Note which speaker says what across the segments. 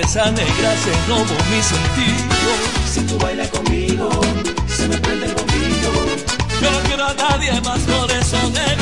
Speaker 1: esa negra se robó mi sentido.
Speaker 2: Si tú bailas conmigo, se me prende el bombillo.
Speaker 1: Yo no quiero a nadie más, por eso negra,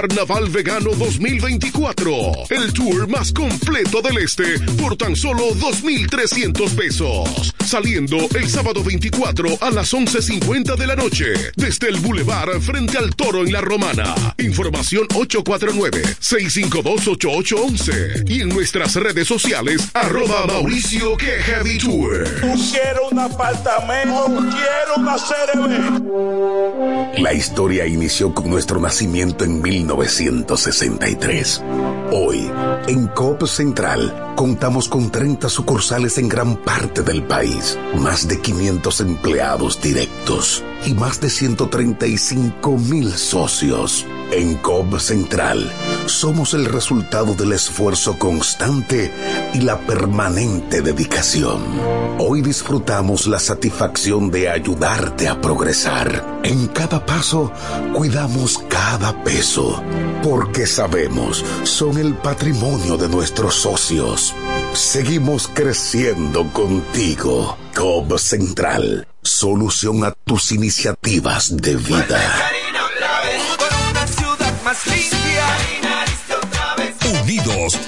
Speaker 3: Carnaval Vegano 2024. El tour más completo del este por tan solo 2.300 pesos. Saliendo el sábado 24 a las 11.50 de la noche. Desde el Boulevard frente al Toro en La Romana. Información 849-652-8811. Y en nuestras redes sociales, arroba Mauricio que Heavy Tour.
Speaker 4: Quiero un apartamento, quiero una CRB.
Speaker 5: La historia inició con nuestro nacimiento en 1963. Hoy, en COP Central, contamos con 30 sucursales en gran parte del país, más de 500 empleados directos y más de 135 mil socios. En COP Central, somos el resultado del esfuerzo constante y la permanente dedicación. Hoy disfrutamos la satisfacción de ayudarte a progresar. En cada paso, cuidamos cada peso, porque sabemos, son el patrimonio de nuestros socios. Seguimos creciendo contigo. COP Central, solución a tus iniciativas de vida.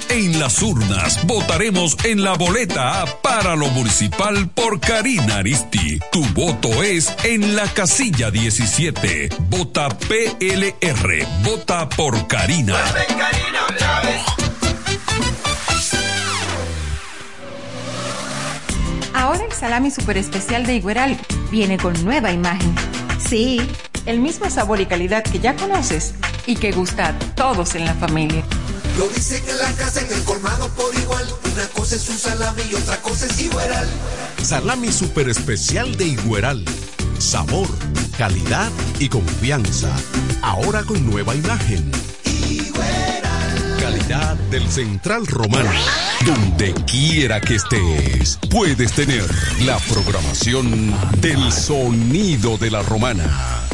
Speaker 3: En las urnas, votaremos en la boleta A para lo municipal por Karina Aristi. Tu voto es en la casilla 17. Vota PLR. Vota por Karina.
Speaker 6: Ahora el salami super especial de Igueral viene con nueva imagen. Sí, el mismo sabor y calidad que ya conoces y que gusta a todos en la familia.
Speaker 7: Lo dice que la casa en el colmado por igual. Una cosa es un salami y otra cosa es Igueral.
Speaker 8: Salami super especial de Igueral. Sabor, calidad y confianza. Ahora con nueva imagen. Calidad del Central Romano. Donde quiera que estés, puedes tener la programación del sonido de la romana.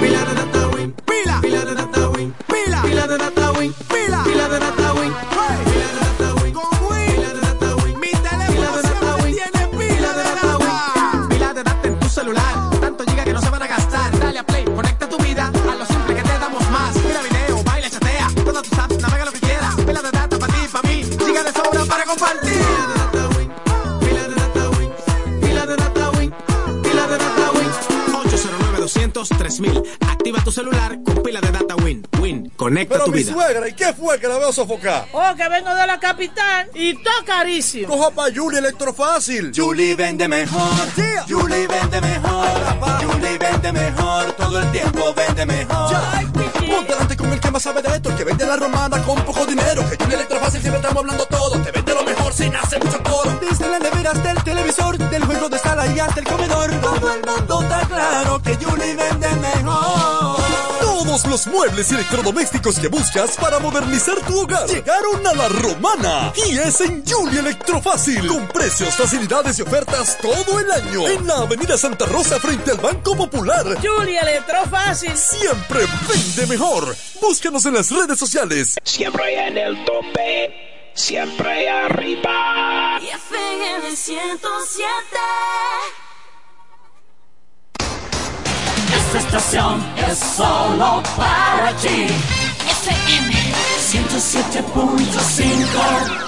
Speaker 9: Pila de 200 3000 Activa tu celular con pila de data Win. Win, conecta
Speaker 10: Pero
Speaker 9: tu
Speaker 10: mi
Speaker 9: vida.
Speaker 10: suegra, ¿y qué fue que la veo sofocar?
Speaker 11: Oh, que vengo de la capital y todo carísimo.
Speaker 10: Coja pa' Julie Electrofácil.
Speaker 7: Julie vende mejor. Julie vende mejor. Julie vende mejor. Todo el tiempo vende mejor.
Speaker 10: Ponte delante con el que más sabe de esto, el que vende la romana con poco dinero. Que Julie Electrofácil siempre estamos hablando todo. Te vende lo mejor sin hacer mucho coro.
Speaker 7: Desde la nevera hasta el televisor, del juego de sala y hasta el comedor. Todo el mundo está claro que Julie vende mejor.
Speaker 10: Todos los muebles y electrodomésticos que buscas para modernizar tu hogar llegaron a la romana. Y es en Julie Electrofácil. Con precios, facilidades y ofertas todo el año. En la Avenida Santa Rosa frente al Banco Popular.
Speaker 11: Julia Electrofácil.
Speaker 10: Siempre vende mejor. Búscanos en las redes sociales.
Speaker 12: Siempre en el tope, siempre arriba.
Speaker 13: Y FM 107.
Speaker 2: Esta estación es solo para ti. FM 107.5.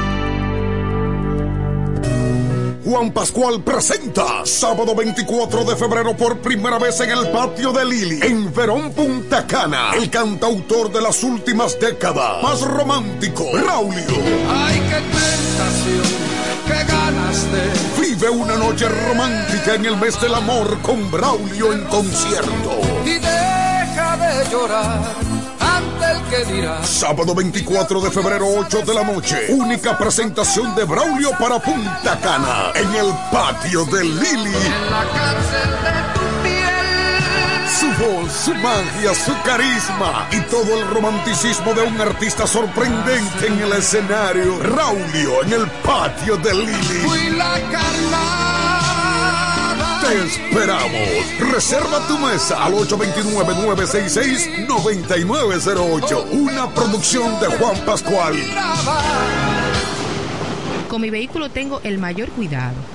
Speaker 3: Juan Pascual presenta sábado 24 de febrero por primera vez en el patio de Lili, en Verón Punta Cana, el cantautor de las últimas décadas, más romántico, Braulio.
Speaker 7: Ay, qué tentación, qué ganas de.
Speaker 3: Vive una noche romántica en el mes del amor con Braulio en concierto.
Speaker 7: Y deja de
Speaker 14: llorar
Speaker 15: Sábado 24 de febrero, 8 de la noche. Única presentación de Braulio para Punta Cana. En el patio de Lili.
Speaker 14: En la cárcel de tu piel.
Speaker 15: Su voz, su magia, su carisma y todo el romanticismo de un artista sorprendente en el escenario. Braulio en el patio de Lili.
Speaker 14: Fui la.
Speaker 15: Esperamos. Reserva tu mesa al 829-966-9908. Una producción de Juan Pascual.
Speaker 16: Con mi vehículo tengo el mayor cuidado.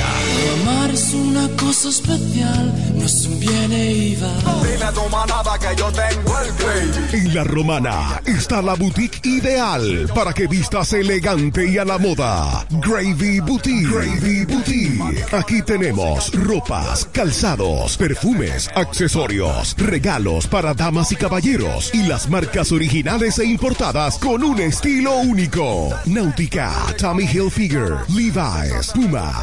Speaker 2: Amar es una cosa especial, no es un viene y va.
Speaker 10: Dime tu manada que yo tengo el gravy.
Speaker 3: En La Romana está la boutique ideal para que vistas elegante y a la moda. Gravy Boutique. Gravy Boutique. Aquí tenemos ropas, calzados, perfumes, accesorios, regalos para damas y caballeros y las marcas originales e importadas con un estilo único. Náutica, Tommy Hilfiger, Levi's, Puma,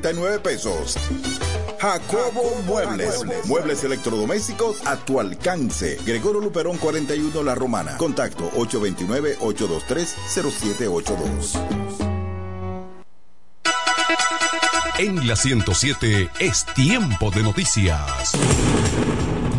Speaker 17: 99 pesos. Jacobo Muebles. Muebles electrodomésticos a tu alcance. Gregorio Luperón 41 La Romana. Contacto 829-823-0782.
Speaker 18: En la 107 es tiempo de noticias.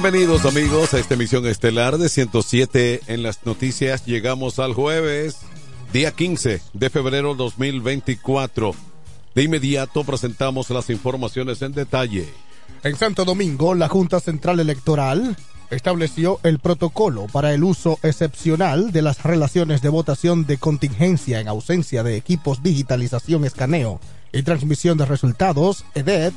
Speaker 18: Bienvenidos amigos a esta emisión estelar de 107 en las noticias. Llegamos al jueves, día 15 de febrero 2024. De inmediato presentamos las informaciones en detalle.
Speaker 19: En Santo Domingo, la Junta Central Electoral estableció el protocolo para el uso excepcional de las relaciones de votación de contingencia en ausencia de equipos digitalización, escaneo y transmisión de resultados, EDET,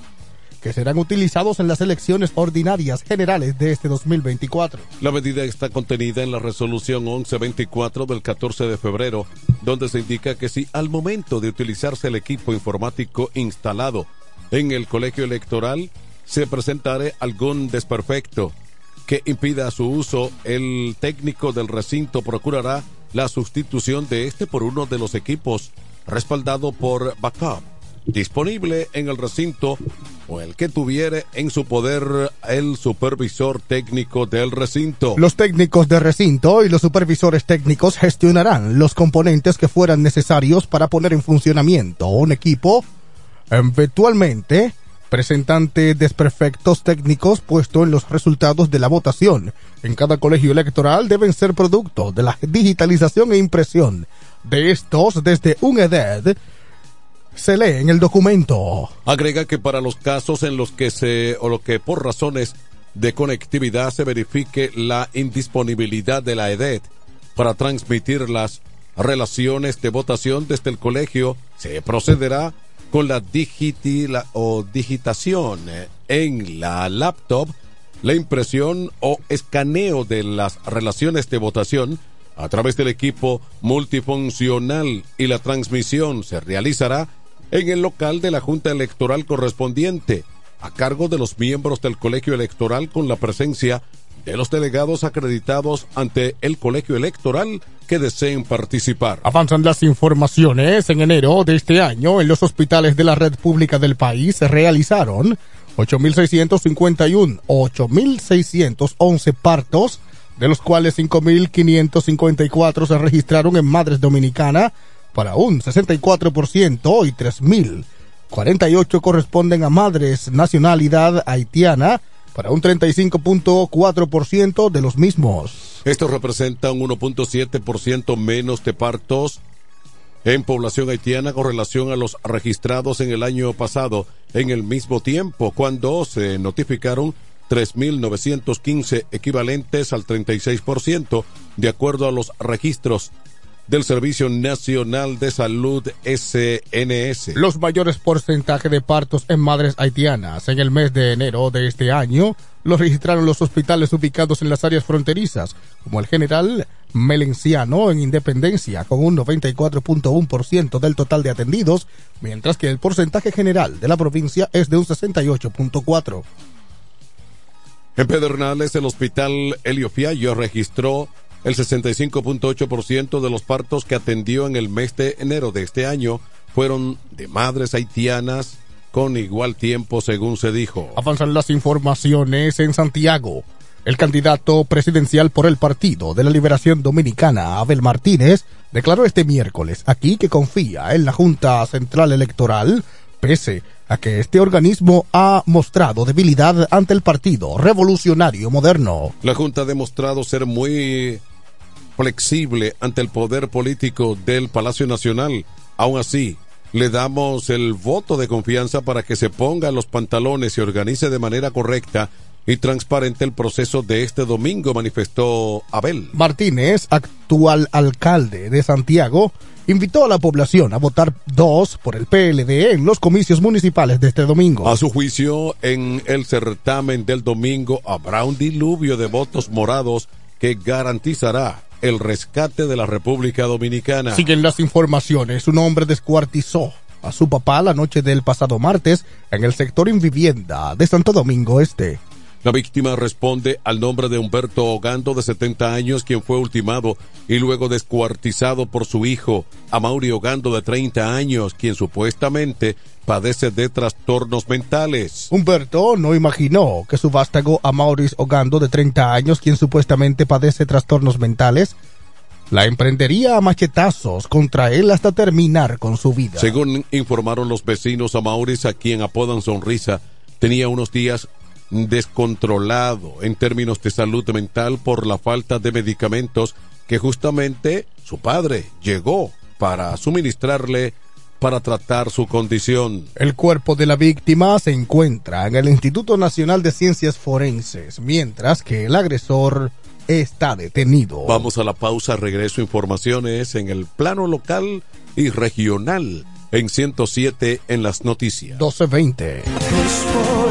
Speaker 19: que serán utilizados en las elecciones ordinarias generales de este 2024.
Speaker 18: La medida está contenida en la resolución 1124 del 14 de febrero, donde se indica que si al momento de utilizarse el equipo informático instalado en el colegio electoral se presentare algún desperfecto que impida su uso, el técnico del recinto procurará la sustitución de este por uno de los equipos respaldado por backup disponible en el recinto o el que tuviere en su poder el supervisor técnico del recinto.
Speaker 19: Los técnicos de recinto y los supervisores técnicos gestionarán los componentes que fueran necesarios para poner en funcionamiento un equipo, eventualmente presentante desperfectos técnicos puesto en los resultados de la votación. En cada colegio electoral deben ser producto de la digitalización e impresión de estos desde un EDED se lee en el documento.
Speaker 18: Agrega que para los casos en los que se o lo que por razones de conectividad se verifique la indisponibilidad de la EDET para transmitir las relaciones de votación desde el colegio, se procederá con la o digitación en la laptop, la impresión o escaneo de las relaciones de votación a través del equipo multifuncional y la transmisión se realizará en el local de la Junta Electoral correspondiente, a cargo de los miembros del colegio electoral con la presencia de los delegados acreditados ante el colegio electoral que deseen participar.
Speaker 19: Avanzan las informaciones. En enero de este año, en los hospitales de la red pública del país se realizaron 8.651, 8.611 partos, de los cuales 5.554 se registraron en Madres Dominicana, para un 64% y 3.048 corresponden a madres nacionalidad haitiana para un 35.4% de los mismos.
Speaker 18: Esto representa un 1.7% menos de partos en población haitiana con relación a los registrados en el año pasado en el mismo tiempo, cuando se notificaron 3.915 equivalentes al 36%, de acuerdo a los registros del Servicio Nacional de Salud SNS.
Speaker 19: Los mayores porcentajes de partos en madres haitianas en el mes de enero de este año los registraron los hospitales ubicados en las áreas fronterizas, como el General Melenciano en Independencia, con un 94.1% del total de atendidos, mientras que el porcentaje general de la provincia es de un 68.4%.
Speaker 18: En Pedernales, el hospital Helio Fiallo registró el 65.8% de los partos que atendió en el mes de enero de este año fueron de madres haitianas con igual tiempo, según se dijo.
Speaker 19: Avanzan las informaciones en Santiago. El candidato presidencial por el Partido de la Liberación Dominicana, Abel Martínez, declaró este miércoles aquí que confía en la Junta Central Electoral, pese a que este organismo ha mostrado debilidad ante el Partido Revolucionario Moderno.
Speaker 18: La Junta ha demostrado ser muy flexible ante el poder político del Palacio Nacional. Aún así, le damos el voto de confianza para que se ponga los pantalones y organice de manera correcta y transparente el proceso de este domingo, manifestó Abel.
Speaker 19: Martínez, actual alcalde de Santiago, invitó a la población a votar dos por el PLD en los comicios municipales de este domingo.
Speaker 18: A su juicio, en el certamen del domingo habrá un diluvio de votos morados que garantizará el rescate de la República Dominicana.
Speaker 19: Siguen las informaciones. Un hombre descuartizó a su papá la noche del pasado martes en el sector Invivienda de Santo Domingo Este.
Speaker 18: La víctima responde al nombre de Humberto Ogando, de 70 años, quien fue ultimado y luego descuartizado por su hijo, Amaury Ogando, de 30 años, quien supuestamente padece de trastornos mentales.
Speaker 19: Humberto no imaginó que su vástago Amaury Ogando, de 30 años, quien supuestamente padece trastornos mentales, la emprendería a machetazos contra él hasta terminar con su vida.
Speaker 18: Según informaron los vecinos, Amauris, a quien apodan Sonrisa, tenía unos días descontrolado en términos de salud mental por la falta de medicamentos que justamente su padre llegó para suministrarle para tratar su condición.
Speaker 19: El cuerpo de la víctima se encuentra en el Instituto Nacional de Ciencias Forenses, mientras que el agresor está detenido.
Speaker 18: Vamos a la pausa, regreso informaciones en el plano local y regional en 107 en las noticias.
Speaker 19: 1220.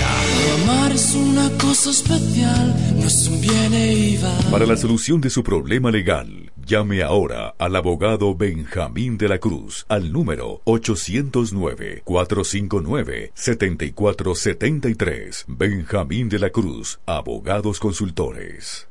Speaker 20: Para la solución de su problema legal, llame ahora al abogado Benjamín de la Cruz al número 809-459-7473. Benjamín de la Cruz, abogados consultores.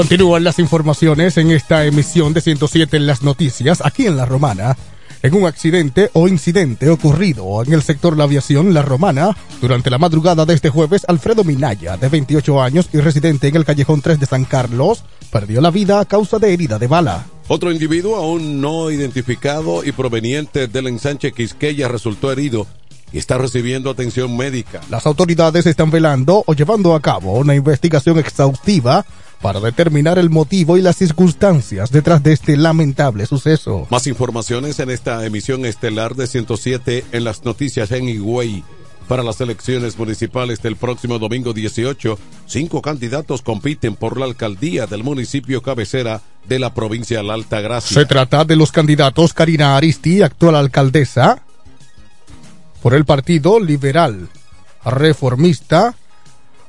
Speaker 19: Continúan las informaciones en esta emisión de 107 en las noticias, aquí en La Romana. En un accidente o incidente ocurrido en el sector la aviación La Romana, durante la madrugada de este jueves, Alfredo Minaya, de 28 años y residente en el callejón 3 de San Carlos, perdió la vida a causa de herida de bala.
Speaker 18: Otro individuo aún no identificado y proveniente del ensanche Quisqueya resultó herido y está recibiendo atención médica.
Speaker 19: Las autoridades están velando o llevando a cabo una investigación exhaustiva para determinar el motivo y las circunstancias detrás de este lamentable suceso.
Speaker 18: Más informaciones en esta emisión estelar de 107 en las noticias en Higüey. Para las elecciones municipales del próximo domingo 18, cinco candidatos compiten por la alcaldía del municipio cabecera de la provincia de la Alta Gracia.
Speaker 19: Se trata de los candidatos Karina Aristi, actual alcaldesa, por el Partido Liberal Reformista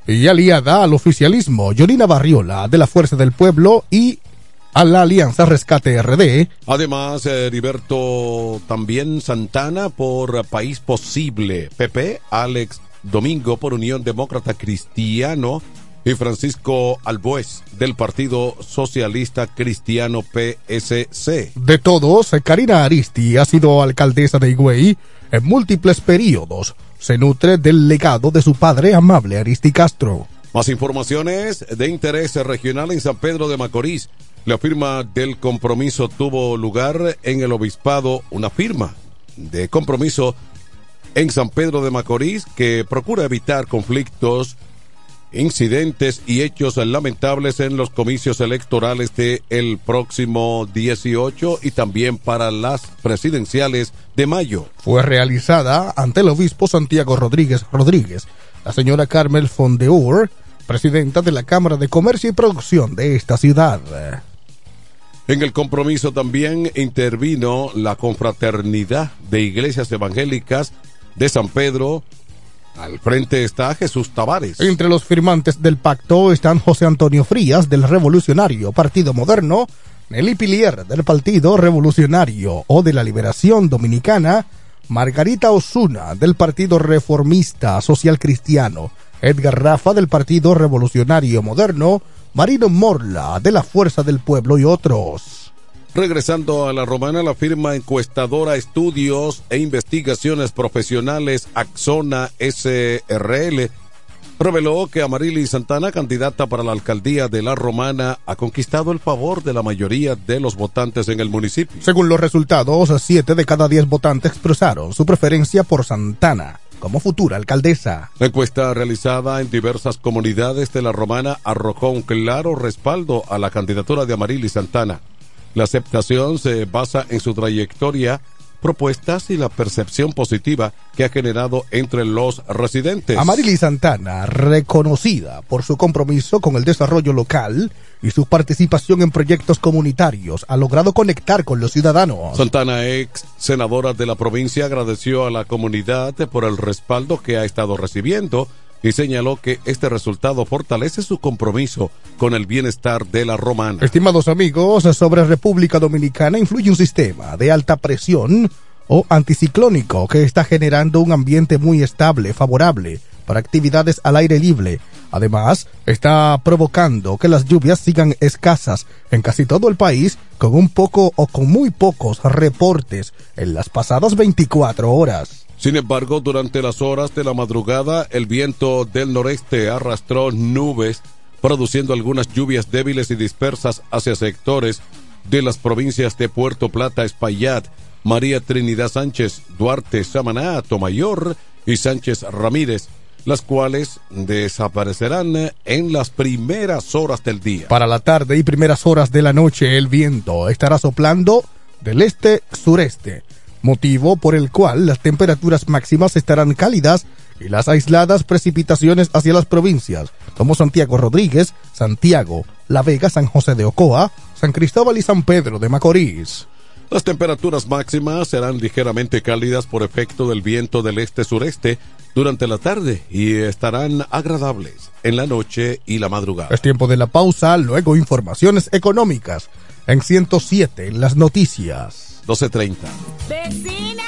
Speaker 19: y aliada al oficialismo, Yolina Barriola, de la Fuerza del Pueblo y a la Alianza Rescate RD.
Speaker 18: Además, eh, Heriberto también Santana por País Posible, PP, Alex Domingo por Unión Demócrata Cristiano y Francisco Albuez del Partido Socialista Cristiano PSC.
Speaker 19: De todos, Karina Aristi ha sido alcaldesa de Higüey en múltiples periodos. Se nutre del legado de su padre amable Aristi Castro.
Speaker 18: Más informaciones de interés regional en San Pedro de Macorís. La firma del compromiso tuvo lugar en el obispado, una firma de compromiso en San Pedro de Macorís que procura evitar conflictos, incidentes y hechos lamentables en los comicios electorales de el próximo 18 y también para las presidenciales de mayo.
Speaker 19: Fue realizada ante el obispo Santiago Rodríguez Rodríguez, la señora Carmel Fondeur, presidenta de la Cámara de Comercio y Producción de esta ciudad.
Speaker 18: En el compromiso también intervino la confraternidad de iglesias evangélicas de San Pedro. Al frente está Jesús Tavares.
Speaker 19: Entre los firmantes del pacto están José Antonio Frías del Revolucionario Partido Moderno, Nelly Pilier del Partido Revolucionario o de la Liberación Dominicana, Margarita Osuna del Partido Reformista Social Cristiano, Edgar Rafa del Partido Revolucionario Moderno, Marino Morla de la Fuerza del Pueblo y otros.
Speaker 18: Regresando a la romana, la firma encuestadora Estudios e Investigaciones Profesionales Axona SRL reveló que Amarili Santana, candidata para la alcaldía de la Romana, ha conquistado el favor de la mayoría de los votantes en el municipio.
Speaker 19: Según los resultados, siete de cada diez votantes expresaron su preferencia por Santana como futura alcaldesa.
Speaker 18: La encuesta realizada en diversas comunidades de la Romana arrojó un claro respaldo a la candidatura de Amarili Santana. La aceptación se basa en su trayectoria, propuestas y la percepción positiva que ha generado entre los residentes.
Speaker 19: Amarili Santana, reconocida por su compromiso con el desarrollo local y su participación en proyectos comunitarios, ha logrado conectar con los ciudadanos.
Speaker 18: Santana, ex senadora de la provincia, agradeció a la comunidad por el respaldo que ha estado recibiendo y señaló que este resultado fortalece su compromiso con el bienestar de la romana.
Speaker 19: Estimados amigos, sobre República Dominicana influye un sistema de alta presión o anticiclónico que está generando un ambiente muy estable, favorable para actividades al aire libre. Además, está provocando que las lluvias sigan escasas en casi todo el país, con un poco o con muy pocos reportes en las pasadas 24 horas.
Speaker 18: Sin embargo, durante las horas de la madrugada, el viento del noreste arrastró nubes, produciendo algunas lluvias débiles y dispersas hacia sectores de las provincias de Puerto Plata, Espaillat, María Trinidad Sánchez, Duarte, Samaná, Tomayor y Sánchez Ramírez, las cuales desaparecerán en las primeras horas del día.
Speaker 19: Para la tarde y primeras horas de la noche, el viento estará soplando del este-sureste motivo por el cual las temperaturas máximas estarán cálidas y las aisladas precipitaciones hacia las provincias como Santiago Rodríguez, Santiago, La Vega, San José de Ocoa, San Cristóbal y San Pedro de Macorís.
Speaker 18: Las temperaturas máximas serán ligeramente cálidas por efecto del viento del este-sureste durante la tarde y estarán agradables en la noche y la madrugada.
Speaker 19: Es tiempo de la pausa, luego informaciones económicas en 107 en las noticias.
Speaker 18: 12.30.
Speaker 11: ¡Vecina!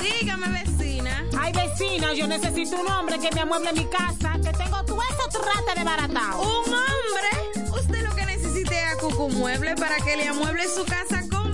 Speaker 13: Dígame, vecina.
Speaker 11: Ay, vecina, yo necesito un hombre que me amueble mi casa, que tengo todo eso trata de baratado.
Speaker 13: ¿Un hombre? Usted lo que necesita Cucumueble para que le amueble su casa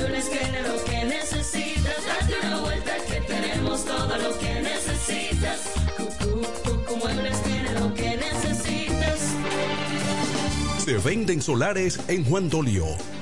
Speaker 2: muebles tiene lo que necesitas. Date una vuelta que tenemos todo lo que necesitas. Cucú, cucú, muebles lo que necesitas.
Speaker 8: Se venden solares en Juan Dolio,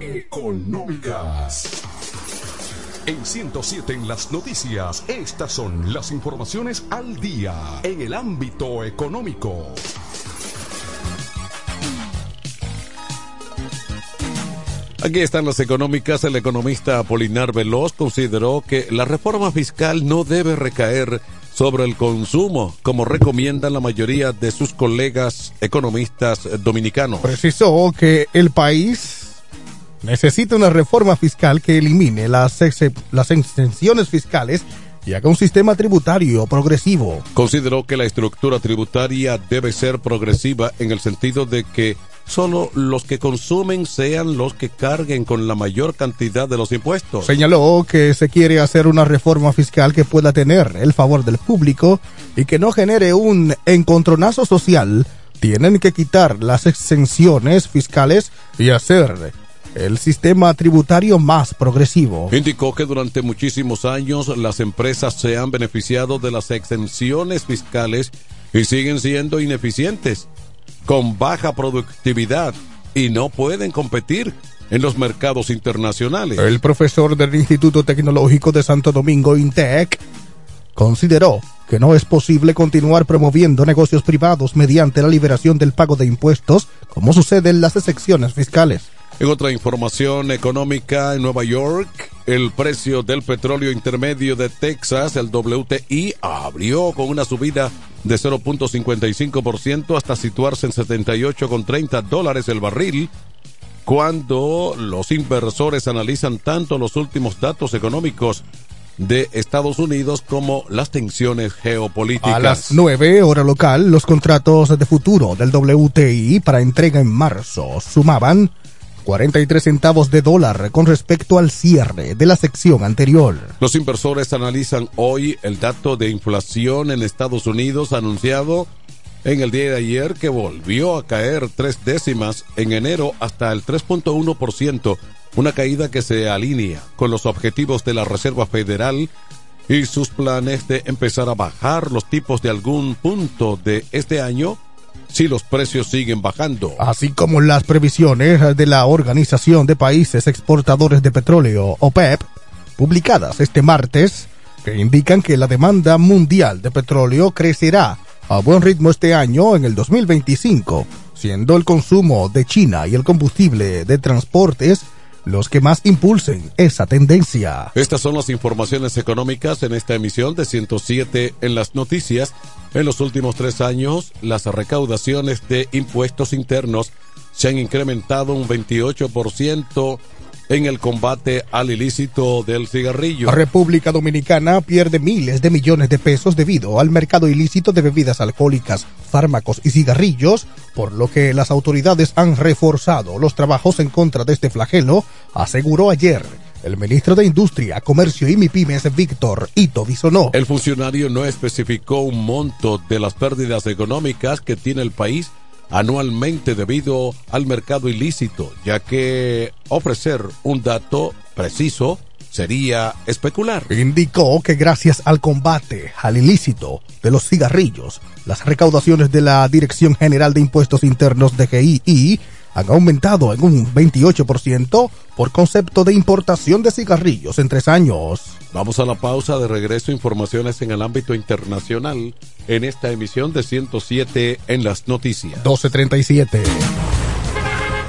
Speaker 8: Económicas. En 107 en las noticias, estas son las informaciones al día en el ámbito económico.
Speaker 18: Aquí están las económicas. El economista Apolinar Veloz consideró que la reforma fiscal no debe recaer sobre el consumo, como recomiendan la mayoría de sus colegas economistas dominicanos.
Speaker 19: Precisó que el país necesita una reforma fiscal que elimine las, las exenciones fiscales y haga un sistema tributario progresivo.
Speaker 18: Consideró que la estructura tributaria debe ser progresiva en el sentido de que solo los que consumen sean los que carguen con la mayor cantidad de los impuestos.
Speaker 19: Señaló que se quiere hacer una reforma fiscal que pueda tener el favor del público y que no genere un encontronazo social. Tienen que quitar las exenciones fiscales y hacer el sistema tributario más progresivo.
Speaker 18: Indicó que durante muchísimos años las empresas se han beneficiado de las exenciones fiscales y siguen siendo ineficientes, con baja productividad y no pueden competir en los mercados internacionales.
Speaker 19: El profesor del Instituto Tecnológico de Santo Domingo, INTEC, consideró que no es posible continuar promoviendo negocios privados mediante la liberación del pago de impuestos, como sucede en las excepciones fiscales.
Speaker 18: En otra información económica, en Nueva York, el precio del petróleo intermedio de Texas, el WTI, abrió con una subida de 0.55% hasta situarse en 78,30 dólares el barril, cuando los inversores analizan tanto los últimos datos económicos de Estados Unidos como las tensiones geopolíticas.
Speaker 19: A las 9 hora local, los contratos de futuro del WTI para entrega en marzo sumaban 43 centavos de dólar con respecto al cierre de la sección anterior.
Speaker 18: Los inversores analizan hoy el dato de inflación en Estados Unidos anunciado en el día de ayer que volvió a caer tres décimas en enero hasta el 3.1%, una caída que se alinea con los objetivos de la Reserva Federal y sus planes de empezar a bajar los tipos de algún punto de este año si los precios siguen bajando.
Speaker 19: Así como las previsiones de la Organización de Países Exportadores de Petróleo, OPEP, publicadas este martes, que indican que la demanda mundial de petróleo crecerá a buen ritmo este año en el 2025, siendo el consumo de China y el combustible de transportes los que más impulsen esa tendencia.
Speaker 18: Estas son las informaciones económicas en esta emisión de 107 en las noticias. En los últimos tres años, las recaudaciones de impuestos internos se han incrementado un 28% en el combate al ilícito del cigarrillo.
Speaker 19: La República Dominicana pierde miles de millones de pesos debido al mercado ilícito de bebidas alcohólicas, fármacos y cigarrillos, por lo que las autoridades han reforzado los trabajos en contra de este flagelo, aseguró ayer el ministro de Industria, Comercio y MIPIMES, Víctor Ito Bisonó.
Speaker 18: El funcionario no especificó un monto de las pérdidas económicas que tiene el país anualmente debido al mercado ilícito, ya que ofrecer un dato preciso sería especular.
Speaker 19: Indicó que gracias al combate al ilícito de los cigarrillos, las recaudaciones de la Dirección General de Impuestos Internos de GII han aumentado en un 28% por concepto de importación de cigarrillos en tres años.
Speaker 18: Vamos a la pausa de regreso, informaciones en el ámbito internacional en esta emisión de 107 en las noticias.
Speaker 19: 1237.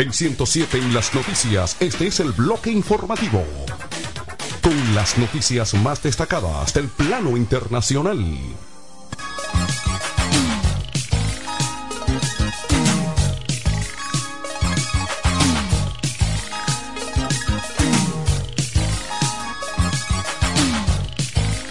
Speaker 8: En 107 en las noticias, este es el bloque informativo. Con las noticias más destacadas del plano internacional.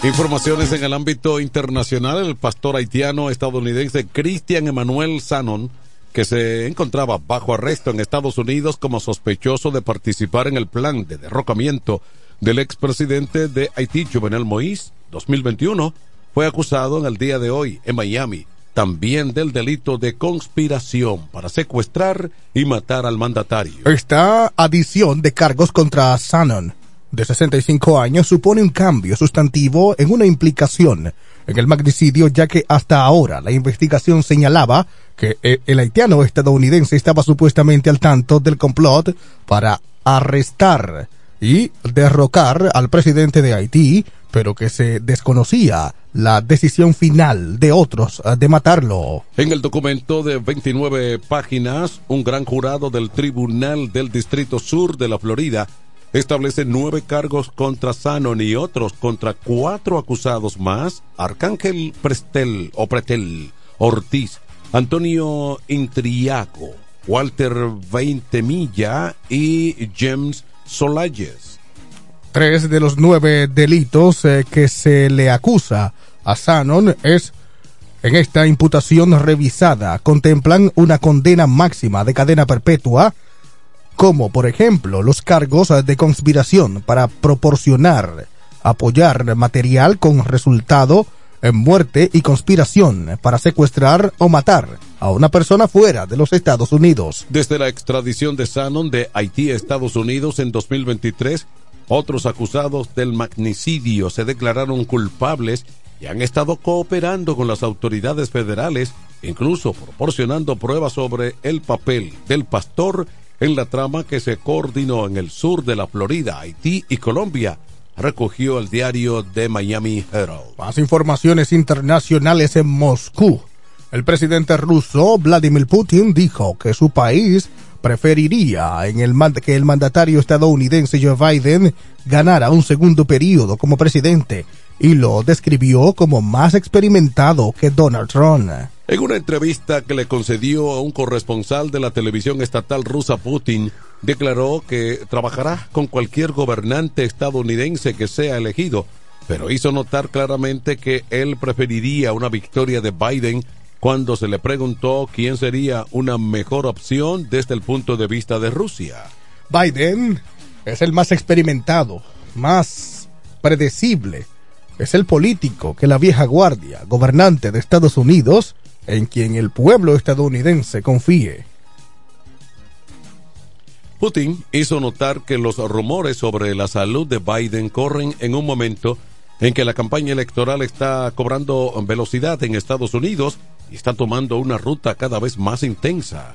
Speaker 18: Informaciones en el ámbito internacional. El pastor haitiano estadounidense Christian Emmanuel Sanon, que se encontraba bajo arresto en Estados Unidos como sospechoso de participar en el plan de derrocamiento del expresidente de Haití, Jovenel Moïse, 2021, fue acusado en el día de hoy en Miami también del delito de conspiración para secuestrar y matar al mandatario.
Speaker 19: Esta adición de cargos contra Sanon, de 65 años, supone un cambio sustantivo en una implicación en el magnicidio, ya que hasta ahora la investigación señalaba que eh, el haitiano estadounidense estaba supuestamente al tanto del complot para arrestar y derrocar al presidente de Haití, pero que se desconocía la decisión final de otros eh, de matarlo.
Speaker 18: En el documento de 29 páginas, un gran jurado del Tribunal del Distrito Sur de la Florida establece nueve cargos contra Sanon y otros contra cuatro acusados más, Arcángel Prestel o Ortiz, Antonio Intriaco, Walter Veintemilla y James Solayes.
Speaker 19: Tres de los nueve delitos eh, que se le acusa a Sanon es en esta imputación revisada contemplan una condena máxima de cadena perpetua, como por ejemplo los cargos de conspiración para proporcionar, apoyar material con resultado en muerte y conspiración para secuestrar o matar a una persona fuera de los Estados Unidos.
Speaker 18: Desde la extradición de Sanon de Haití a Estados Unidos en 2023, otros acusados del magnicidio se declararon culpables y han estado cooperando con las autoridades federales, incluso proporcionando pruebas sobre el papel del pastor en la trama que se coordinó en el sur de la Florida, Haití y Colombia, recogió el diario de Miami Herald.
Speaker 19: Más informaciones internacionales en Moscú. El presidente ruso Vladimir Putin dijo que su país preferiría en el que el mandatario estadounidense Joe Biden ganara un segundo periodo como presidente y lo describió como más experimentado que Donald Trump.
Speaker 18: En una entrevista que le concedió a un corresponsal de la televisión estatal rusa, Putin declaró que trabajará con cualquier gobernante estadounidense que sea elegido, pero hizo notar claramente que él preferiría una victoria de Biden cuando se le preguntó quién sería una mejor opción desde el punto de vista de Rusia.
Speaker 19: Biden es el más experimentado, más predecible. Es el político que la vieja guardia, gobernante de Estados Unidos, en quien el pueblo estadounidense confíe.
Speaker 18: Putin hizo notar que los rumores sobre la salud de Biden corren en un momento en que la campaña electoral está cobrando velocidad en Estados Unidos y está tomando una ruta cada vez más intensa.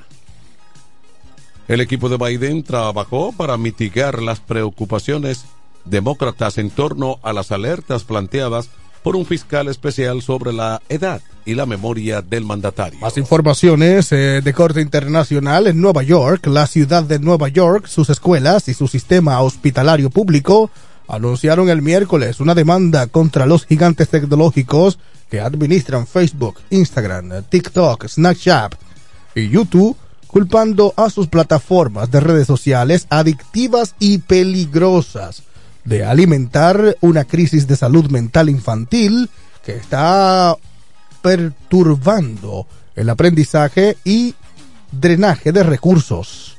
Speaker 18: El equipo de Biden trabajó para mitigar las preocupaciones demócratas en torno a las alertas planteadas por un fiscal especial sobre la edad y la memoria del mandatario.
Speaker 19: Más informaciones eh, de corte internacional en Nueva York. La ciudad de Nueva York, sus escuelas y su sistema hospitalario público anunciaron el miércoles una demanda contra los gigantes tecnológicos que administran Facebook, Instagram, TikTok, Snapchat y YouTube culpando a sus plataformas de redes sociales adictivas y peligrosas de alimentar una crisis de salud mental infantil que está perturbando el aprendizaje y drenaje de recursos.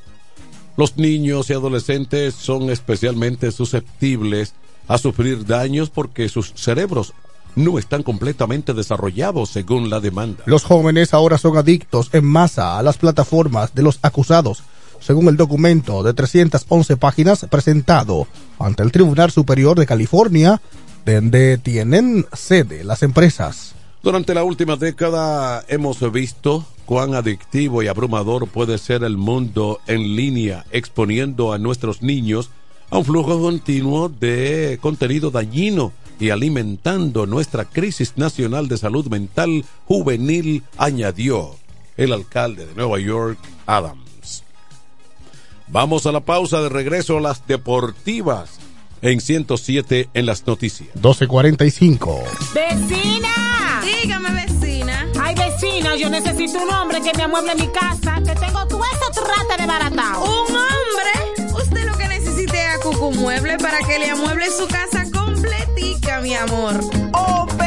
Speaker 18: Los niños y adolescentes son especialmente susceptibles a sufrir daños porque sus cerebros no están completamente desarrollados según la demanda.
Speaker 19: Los jóvenes ahora son adictos en masa a las plataformas de los acusados, según el documento de 311 páginas presentado ante el Tribunal Superior de California, donde tienen sede las empresas.
Speaker 18: Durante la última década hemos visto cuán adictivo y abrumador puede ser el mundo en línea, exponiendo a nuestros niños a un flujo continuo de contenido dañino y alimentando nuestra crisis nacional de salud mental juvenil, añadió el alcalde de Nueva York, Adams. Vamos a la pausa de regreso a las deportivas en 107 en las noticias.
Speaker 19: 1245.
Speaker 11: ¡Vecina!
Speaker 13: Dígame, vecina.
Speaker 11: Ay, vecina, yo necesito un hombre que me amueble mi casa, que tengo todo eso trata de baratao.
Speaker 13: ¿Un hombre? Usted lo que necesite es a Cucu Mueble para que le amueble su casa completica, mi amor.
Speaker 7: Oh, pero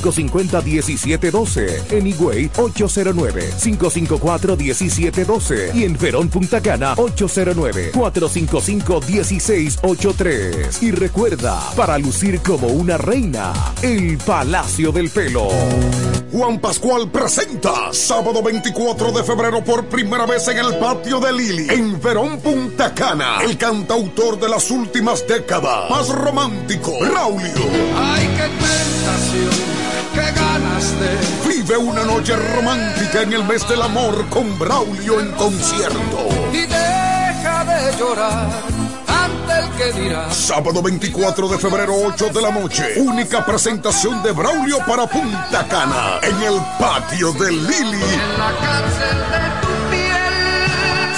Speaker 21: 809-550-1712. En Higüey, 809-554-1712. Y en Verón Punta Cana, 809-455-1683. Y recuerda, para lucir como una reina, el Palacio del Pelo.
Speaker 15: Juan Pascual presenta sábado 24 de febrero por primera vez en el patio de Lili, en Verón Punta Cana, el cantautor de las últimas décadas, más romántico, Raulio.
Speaker 14: Ay, qué tentación, qué ganas de.
Speaker 15: Vive una noche romántica en el mes del amor con Braulio en concierto.
Speaker 14: Y deja de llorar ante el que dirá.
Speaker 15: Sábado 24 de febrero, 8 de la noche. Única presentación de Braulio para Punta Cana en el patio de Lili.
Speaker 14: En la cárcel de.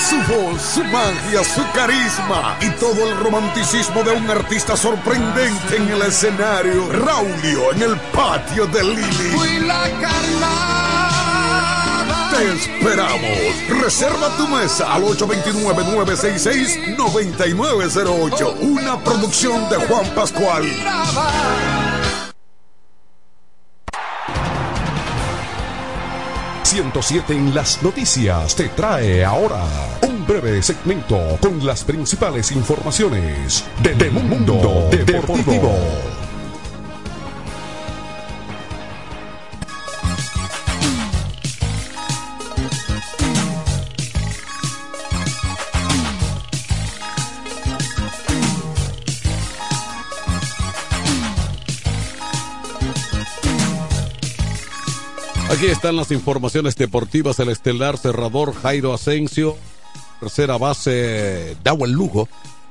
Speaker 15: Su voz, su magia, su carisma y todo el romanticismo de un artista sorprendente en el escenario. Raulio en el patio de Lili.
Speaker 14: Fui la carnada.
Speaker 15: Te esperamos. Reserva tu mesa al 829-966-9908. Una producción de Juan Pascual.
Speaker 8: ...107 en las noticias te trae ahora un breve segmento con las principales informaciones de, de Mundo Deportivo.
Speaker 18: Aquí están las informaciones deportivas. El estelar cerrador Jairo Asensio, tercera base Dawel Lugo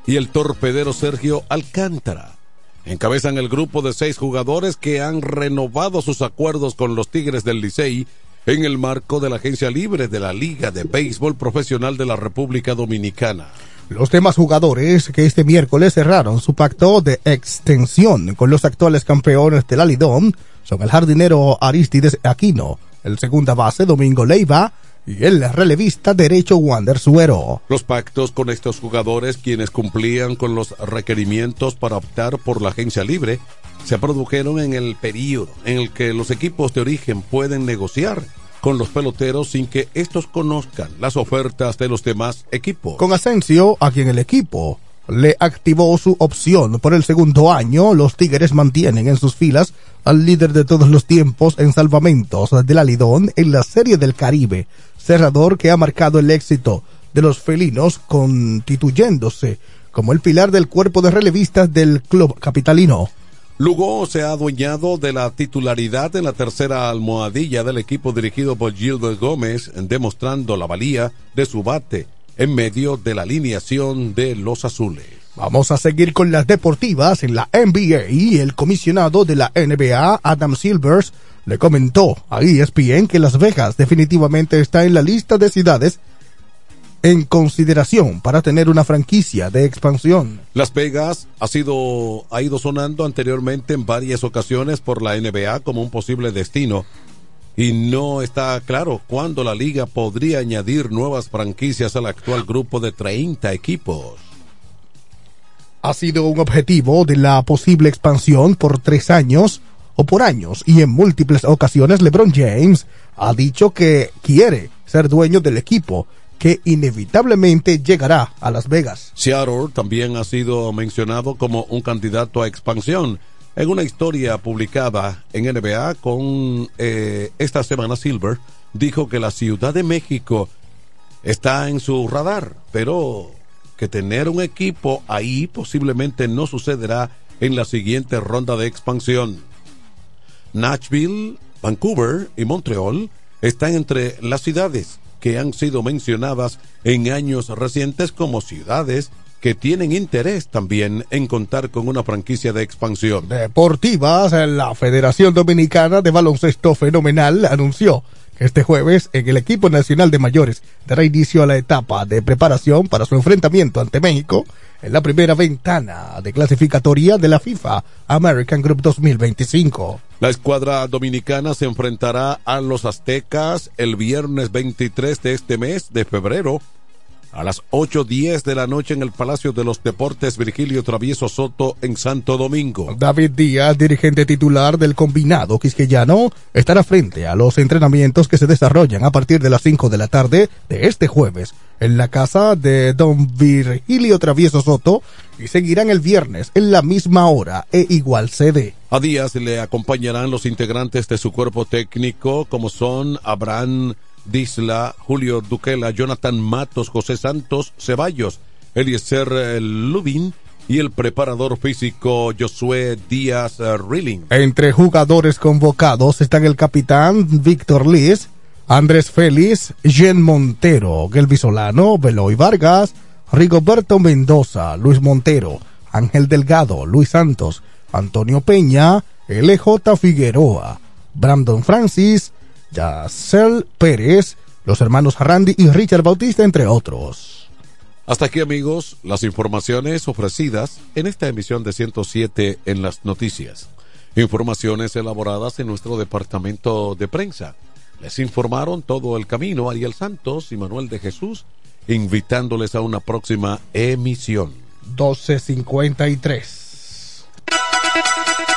Speaker 18: y el torpedero Sergio Alcántara. Encabezan el grupo de seis jugadores que han renovado sus acuerdos con los Tigres del Licey en el marco de la agencia libre de la Liga de Béisbol Profesional de la República Dominicana.
Speaker 19: Los demás jugadores que este miércoles cerraron su pacto de extensión con los actuales campeones del Alidón son el jardinero Aristides Aquino, el segunda base Domingo Leiva, y el relevista derecho Wander Suero.
Speaker 18: Los pactos con estos jugadores, quienes cumplían con los requerimientos para optar por la agencia libre, se produjeron en el periodo en el que los equipos de origen pueden negociar con los peloteros sin que estos conozcan las ofertas de los demás equipos.
Speaker 19: Con Asensio, a quien el equipo le activó su opción por el segundo año, los Tigres mantienen en sus filas al líder de todos los tiempos en salvamentos de la Lidón en la Serie del Caribe, cerrador que ha marcado el éxito de los felinos constituyéndose como el pilar del cuerpo de relevistas del club capitalino.
Speaker 18: Lugo se ha adueñado de la titularidad en la tercera almohadilla del equipo dirigido por Gilbert Gómez, demostrando la valía de su bate en medio de la alineación de los azules.
Speaker 19: Vamos a seguir con las deportivas en la NBA y el comisionado de la NBA, Adam Silvers, le comentó a ESPN que Las Vegas definitivamente está en la lista de ciudades en consideración para tener una franquicia de expansión.
Speaker 18: Las Vegas ha sido ha ido sonando anteriormente en varias ocasiones por la NBA como un posible destino y no está claro cuándo la liga podría añadir nuevas franquicias al actual grupo de 30 equipos.
Speaker 19: Ha sido un objetivo de la posible expansión por tres años o por años y en múltiples ocasiones LeBron James ha dicho que quiere ser dueño del equipo que inevitablemente llegará a Las Vegas.
Speaker 18: Seattle también ha sido mencionado como un candidato a expansión. En una historia publicada en NBA con eh, esta semana Silver, dijo que la Ciudad de México está en su radar, pero que tener un equipo ahí posiblemente no sucederá en la siguiente ronda de expansión. Nashville, Vancouver y Montreal están entre las ciudades que han sido mencionadas en años recientes como ciudades que tienen interés también en contar con una franquicia de expansión.
Speaker 19: Deportivas, la Federación Dominicana de Baloncesto Fenomenal anunció que este jueves en el equipo nacional de mayores dará inicio a la etapa de preparación para su enfrentamiento ante México en la primera ventana de clasificatoria de la FIFA American Group 2025.
Speaker 18: La escuadra dominicana se enfrentará a los aztecas el viernes 23 de este mes de febrero a las 8.10 de la noche en el Palacio de los Deportes Virgilio Travieso Soto en Santo Domingo.
Speaker 19: David Díaz, dirigente titular del combinado quisqueyano, estará frente a los entrenamientos que se desarrollan a partir de las 5 de la tarde de este jueves en la casa de don Virgilio Travieso Soto y seguirán el viernes en la misma hora e igual sede.
Speaker 18: A Díaz le acompañarán los integrantes de su cuerpo técnico como son Abraham Disla, Julio Duquela, Jonathan Matos, José Santos, Ceballos, Eliezer eh, Lubin y el preparador físico Josué Díaz eh, Rilling.
Speaker 19: Entre jugadores convocados están el capitán Víctor Liz, Andrés Félix, Jen Montero, Gelby Solano, Beloy Vargas, Rigoberto Mendoza, Luis Montero, Ángel Delgado, Luis Santos, Antonio Peña, LJ Figueroa, Brandon Francis, Yacel Pérez, los hermanos Randy y Richard Bautista, entre otros.
Speaker 18: Hasta aquí amigos, las informaciones ofrecidas en esta emisión de 107 en las noticias. Informaciones elaboradas en nuestro departamento de prensa. Les informaron todo el camino Ariel Santos y Manuel de Jesús, invitándoles a una próxima emisión.
Speaker 19: 1253.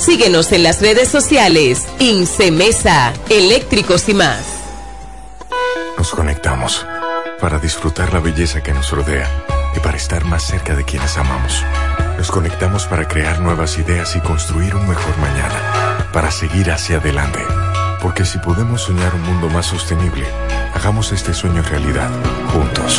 Speaker 22: Síguenos en las redes sociales. Incemesa, eléctricos y más.
Speaker 23: Nos conectamos para disfrutar la belleza que nos rodea y para estar más cerca de quienes amamos. Nos conectamos para crear nuevas ideas y construir un mejor mañana, para seguir hacia adelante. Porque si podemos soñar un mundo más sostenible, hagamos este sueño realidad, juntos.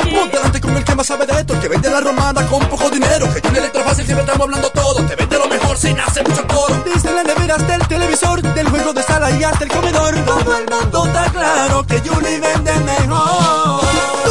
Speaker 24: Delante con el que más sabe de esto, el que vende la romana con poco dinero. Que Julie Electrofácil siempre estamos hablando todo. Te vende lo mejor sin hacer mucho coro.
Speaker 9: Desde la nevera hasta el televisor, del juego de sala y hasta el comedor. Todo el mundo está claro que Julie vende mejor.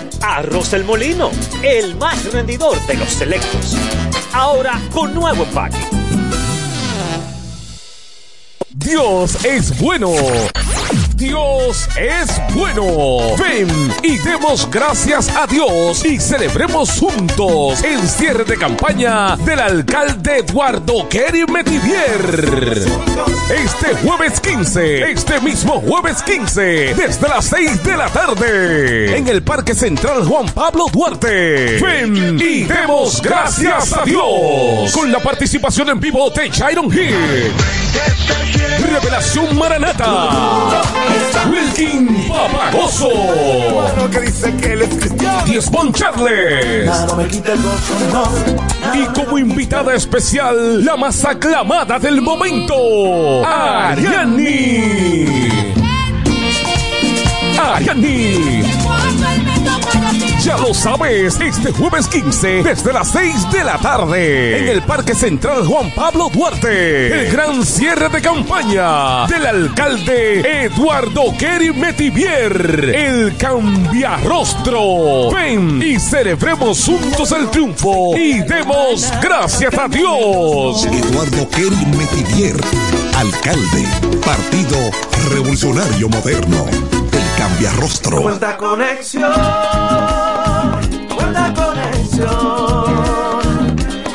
Speaker 25: Arroz El Molino, el más rendidor de los selectos. Ahora con nuevo empaque.
Speaker 26: Dios es bueno. Dios es bueno. Ven y demos gracias a Dios y celebremos juntos el cierre de campaña del alcalde Eduardo Kerry. Este jueves 15, este mismo jueves 15, desde las 6 de la tarde, en el Parque Central Juan Pablo Duarte. Ven y demos gracias a Dios con la participación en vivo de Jairon Hill. Revelación Maranata. Wilkin Papagoso.
Speaker 9: que dice que él es cristiano.
Speaker 26: Charles.
Speaker 9: Nada me quita el gozo, no.
Speaker 26: Y como invitada especial, la más aclamada del momento, Ariani. Ariani. Ya lo sabes, este jueves 15, desde las 6 de la tarde, en el Parque Central Juan Pablo Duarte, el gran cierre de campaña del alcalde Eduardo Kerry Metivier, el cambiarrostro. Ven y celebremos juntos el triunfo y demos gracias a Dios.
Speaker 27: Eduardo Kerry Metivier, alcalde, Partido Revolucionario Moderno, el cambiarrostro.
Speaker 9: Cuenta conexión, cuenta conexión.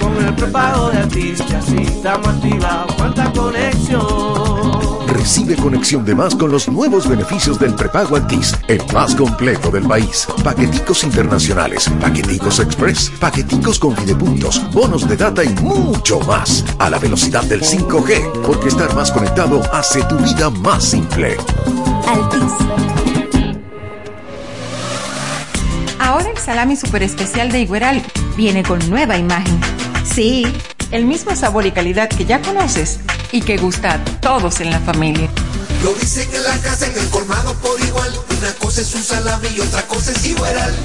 Speaker 9: Con el prepago de artistas, sí, estamos activados. Cuenta conexión.
Speaker 28: Recibe conexión de más con los nuevos beneficios del prepago Altis, el más completo del país. Paqueticos internacionales, paqueticos express, paqueticos con videopuntos, bonos de data y mucho más. A la velocidad del 5G, porque estar más conectado hace tu vida más simple.
Speaker 29: Altis. Ahora el salami super especial de Igueral viene con nueva imagen. Sí, el mismo sabor y calidad que ya conoces y que gusta a todos en la familia.
Speaker 30: Lo dicen en la casa, en el colmado por igual. Una cosa es un salami y otra cosa es igual.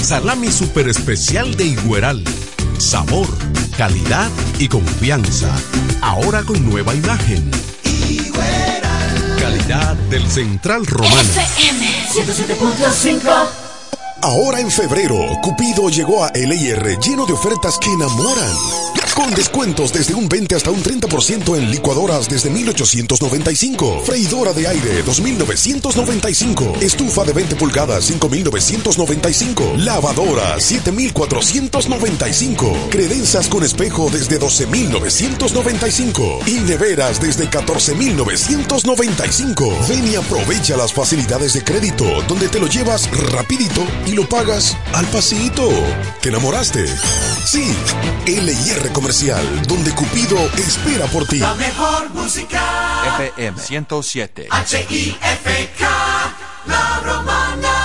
Speaker 27: Salami super especial de Igueral. Sabor, calidad y confianza. Ahora con nueva imagen. Calidad del Central Romano.
Speaker 30: FM 107.5
Speaker 31: Ahora en febrero, Cupido llegó a LIR lleno de ofertas que enamoran. Con descuentos desde un 20 hasta un 30% en licuadoras desde 1895, freidora de aire 2995, estufa de 20 pulgadas 5995, lavadora 7495, credenzas con espejo desde 12995 y neveras desde 14995. Ven y aprovecha las facilidades de crédito donde te lo llevas rapidito y lo pagas al pasito. ¿Te enamoraste? Sí, LIR Comercial, donde Cupido espera por ti.
Speaker 30: La mejor música.
Speaker 32: FM 107.
Speaker 30: H-I-F-K. La romana.